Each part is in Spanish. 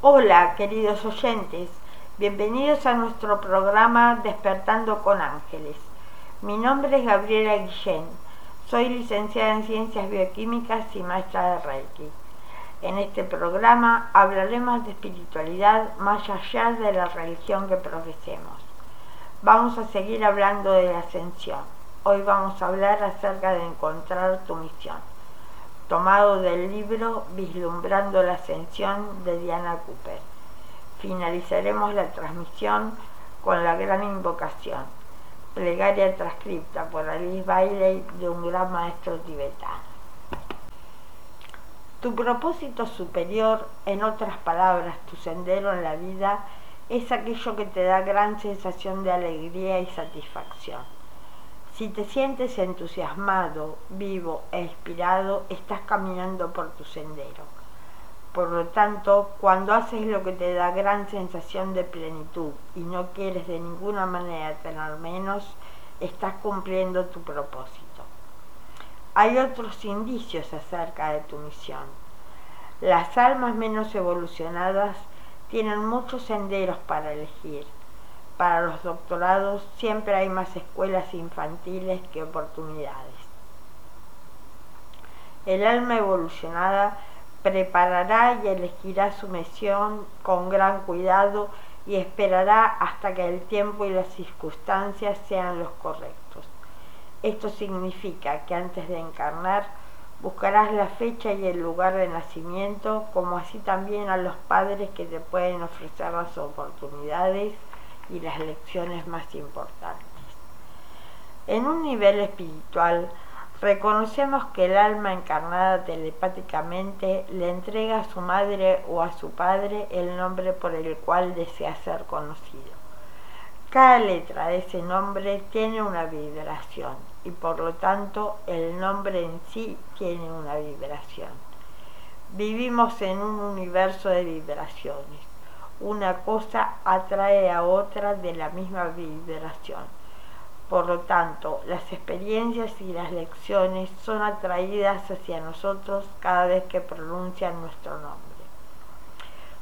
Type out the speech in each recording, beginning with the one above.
Hola, queridos oyentes. Bienvenidos a nuestro programa Despertando con Ángeles. Mi nombre es Gabriela Guillén. Soy licenciada en Ciencias Bioquímicas y maestra de Reiki. En este programa hablaremos de espiritualidad más allá de la religión que profesemos. Vamos a seguir hablando de la ascensión. Hoy vamos a hablar acerca de encontrar tu misión tomado del libro Vislumbrando la Ascensión de Diana Cooper. Finalizaremos la transmisión con la gran invocación, plegaria transcripta por Alice Bailey de un gran maestro tibetano. Tu propósito superior, en otras palabras, tu sendero en la vida, es aquello que te da gran sensación de alegría y satisfacción si te sientes entusiasmado, vivo e inspirado, estás caminando por tu sendero. Por lo tanto, cuando haces lo que te da gran sensación de plenitud y no quieres de ninguna manera tener menos, estás cumpliendo tu propósito. Hay otros indicios acerca de tu misión. Las almas menos evolucionadas tienen muchos senderos para elegir para los doctorados siempre hay más escuelas infantiles que oportunidades. El alma evolucionada preparará y elegirá su misión con gran cuidado y esperará hasta que el tiempo y las circunstancias sean los correctos. Esto significa que antes de encarnar buscarás la fecha y el lugar de nacimiento, como así también a los padres que te pueden ofrecer las oportunidades y las lecciones más importantes. En un nivel espiritual, reconocemos que el alma encarnada telepáticamente le entrega a su madre o a su padre el nombre por el cual desea ser conocido. Cada letra de ese nombre tiene una vibración y por lo tanto el nombre en sí tiene una vibración. Vivimos en un universo de vibraciones una cosa atrae a otra de la misma vibración. Por lo tanto, las experiencias y las lecciones son atraídas hacia nosotros cada vez que pronuncian nuestro nombre.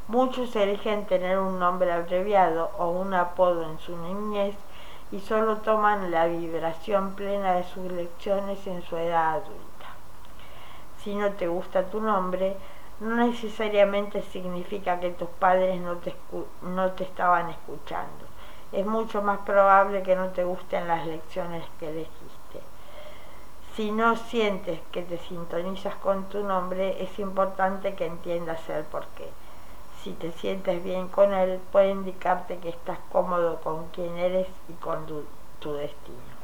Muchos eligen tener un nombre abreviado o un apodo en su niñez y solo toman la vibración plena de sus lecciones en su edad adulta. Si no te gusta tu nombre, no necesariamente significa que tus padres no te, no te estaban escuchando. Es mucho más probable que no te gusten las lecciones que elegiste. Si no sientes que te sintonizas con tu nombre, es importante que entiendas el porqué. Si te sientes bien con él, puede indicarte que estás cómodo con quien eres y con tu destino.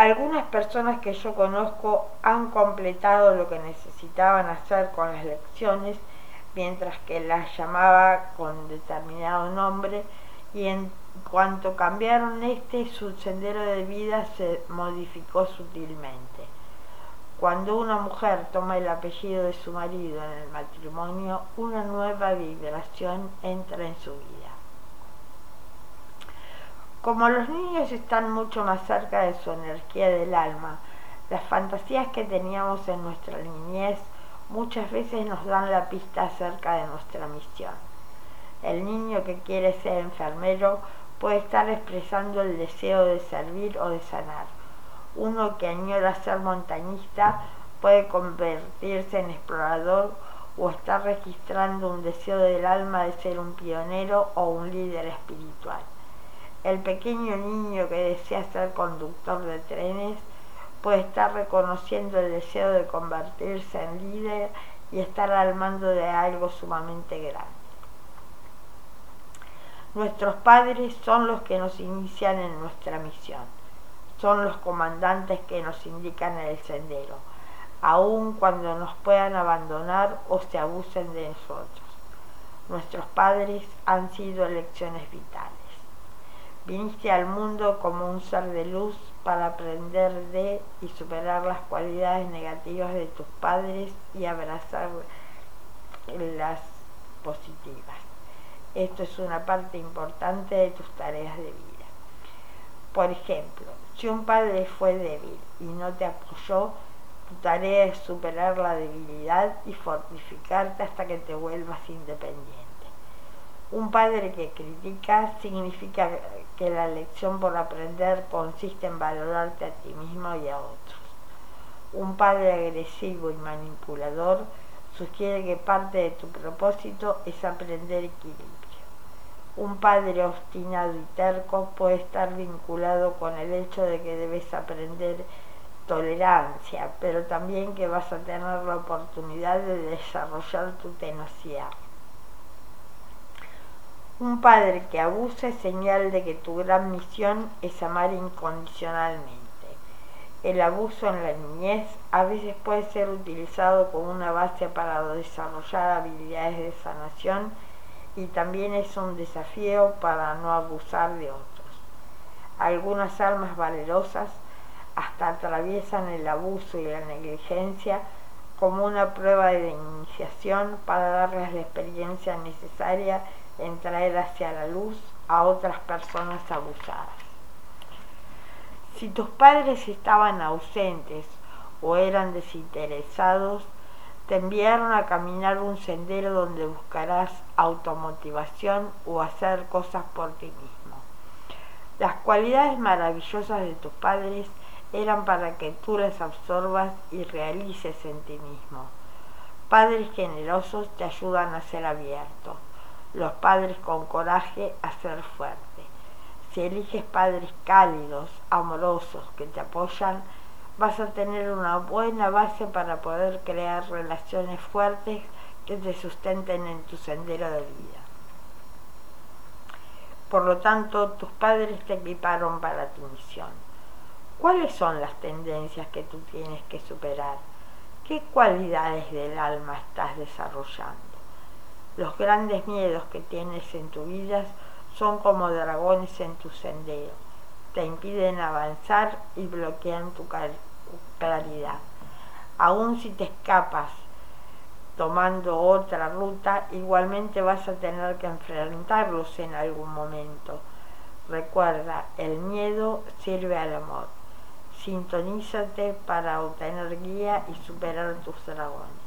Algunas personas que yo conozco han completado lo que necesitaban hacer con las lecciones, mientras que las llamaba con determinado nombre y en cuanto cambiaron este, su sendero de vida se modificó sutilmente. Cuando una mujer toma el apellido de su marido en el matrimonio, una nueva vibración entra en su vida. Como los niños están mucho más cerca de su energía del alma, las fantasías que teníamos en nuestra niñez muchas veces nos dan la pista acerca de nuestra misión. El niño que quiere ser enfermero puede estar expresando el deseo de servir o de sanar. Uno que añora ser montañista puede convertirse en explorador o estar registrando un deseo del alma de ser un pionero o un líder espiritual. El pequeño niño que desea ser conductor de trenes puede estar reconociendo el deseo de convertirse en líder y estar al mando de algo sumamente grande. Nuestros padres son los que nos inician en nuestra misión, son los comandantes que nos indican el sendero, aun cuando nos puedan abandonar o se abusen de nosotros. Nuestros padres han sido elecciones vitales. Viniste al mundo como un ser de luz para aprender de y superar las cualidades negativas de tus padres y abrazar las positivas. Esto es una parte importante de tus tareas de vida. Por ejemplo, si un padre fue débil y no te apoyó, tu tarea es superar la debilidad y fortificarte hasta que te vuelvas independiente. Un padre que critica significa que la lección por aprender consiste en valorarte a ti mismo y a otros. Un padre agresivo y manipulador sugiere que parte de tu propósito es aprender equilibrio. Un padre obstinado y terco puede estar vinculado con el hecho de que debes aprender tolerancia, pero también que vas a tener la oportunidad de desarrollar tu tenacidad. Un padre que abusa es señal de que tu gran misión es amar incondicionalmente. El abuso en la niñez a veces puede ser utilizado como una base para desarrollar habilidades de sanación y también es un desafío para no abusar de otros. Algunas almas valerosas hasta atraviesan el abuso y la negligencia como una prueba de iniciación para darles la experiencia necesaria en traer hacia la luz a otras personas abusadas. Si tus padres estaban ausentes o eran desinteresados, te enviaron a caminar un sendero donde buscarás automotivación o hacer cosas por ti mismo. Las cualidades maravillosas de tus padres eran para que tú las absorbas y realices en ti mismo. Padres generosos te ayudan a ser abierto, los padres con coraje a ser fuerte. Si eliges padres cálidos, amorosos, que te apoyan, vas a tener una buena base para poder crear relaciones fuertes que te sustenten en tu sendero de vida. Por lo tanto, tus padres te equiparon para tu misión. ¿Cuáles son las tendencias que tú tienes que superar? ¿Qué cualidades del alma estás desarrollando? Los grandes miedos que tienes en tu vida son como dragones en tu sendero. Te impiden avanzar y bloquean tu claridad. Aún si te escapas tomando otra ruta, igualmente vas a tener que enfrentarlos en algún momento. Recuerda, el miedo sirve al amor. Sintonízate para obtener guía y superar tus dragones.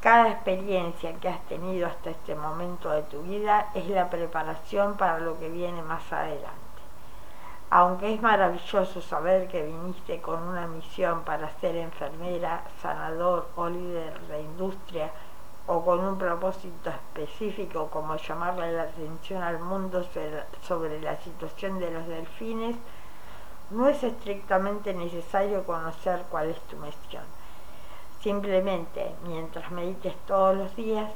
Cada experiencia que has tenido hasta este momento de tu vida es la preparación para lo que viene más adelante. Aunque es maravilloso saber que viniste con una misión para ser enfermera, sanador o líder de industria, o con un propósito específico como llamarle la atención al mundo sobre la situación de los delfines, no es estrictamente necesario conocer cuál es tu misión. Simplemente, mientras medites todos los días,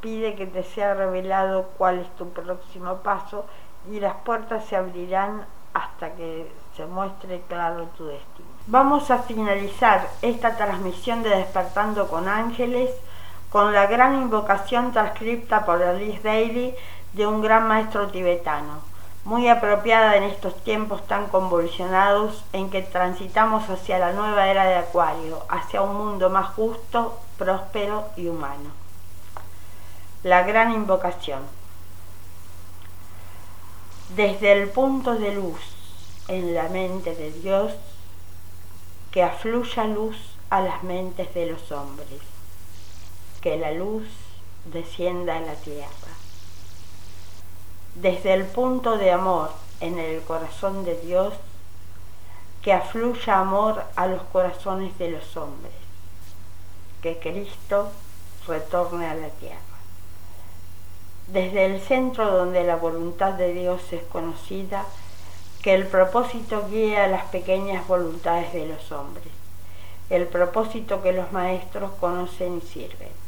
pide que te sea revelado cuál es tu próximo paso y las puertas se abrirán hasta que se muestre claro tu destino. Vamos a finalizar esta transmisión de Despertando con Ángeles con la gran invocación transcripta por Alice Daly de un gran maestro tibetano muy apropiada en estos tiempos tan convulsionados en que transitamos hacia la nueva era de Acuario, hacia un mundo más justo, próspero y humano. La gran invocación. Desde el punto de luz en la mente de Dios, que afluya luz a las mentes de los hombres, que la luz descienda a la tierra desde el punto de amor en el corazón de Dios, que afluya amor a los corazones de los hombres, que Cristo retorne a la tierra. Desde el centro donde la voluntad de Dios es conocida, que el propósito guíe a las pequeñas voluntades de los hombres, el propósito que los maestros conocen y sirven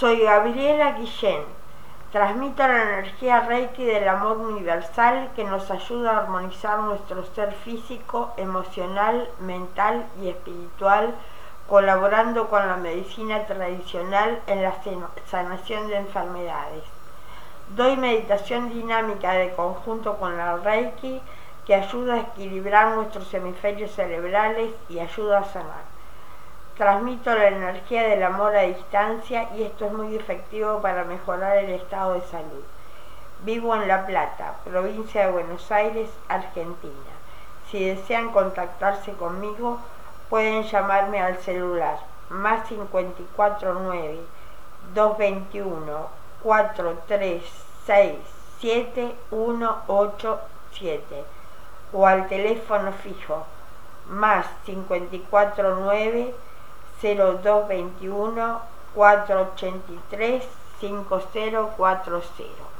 Soy Gabriela Guillén. Transmito la energía Reiki del amor universal que nos ayuda a armonizar nuestro ser físico, emocional, mental y espiritual, colaborando con la medicina tradicional en la sanación de enfermedades. Doy meditación dinámica de conjunto con la Reiki que ayuda a equilibrar nuestros hemisferios cerebrales y ayuda a sanar. Transmito la energía del amor a distancia y esto es muy efectivo para mejorar el estado de salud. Vivo en La Plata, provincia de Buenos Aires, Argentina. Si desean contactarse conmigo, pueden llamarme al celular más 549 221 436 7187 o al teléfono fijo más 549 0221 483 5040.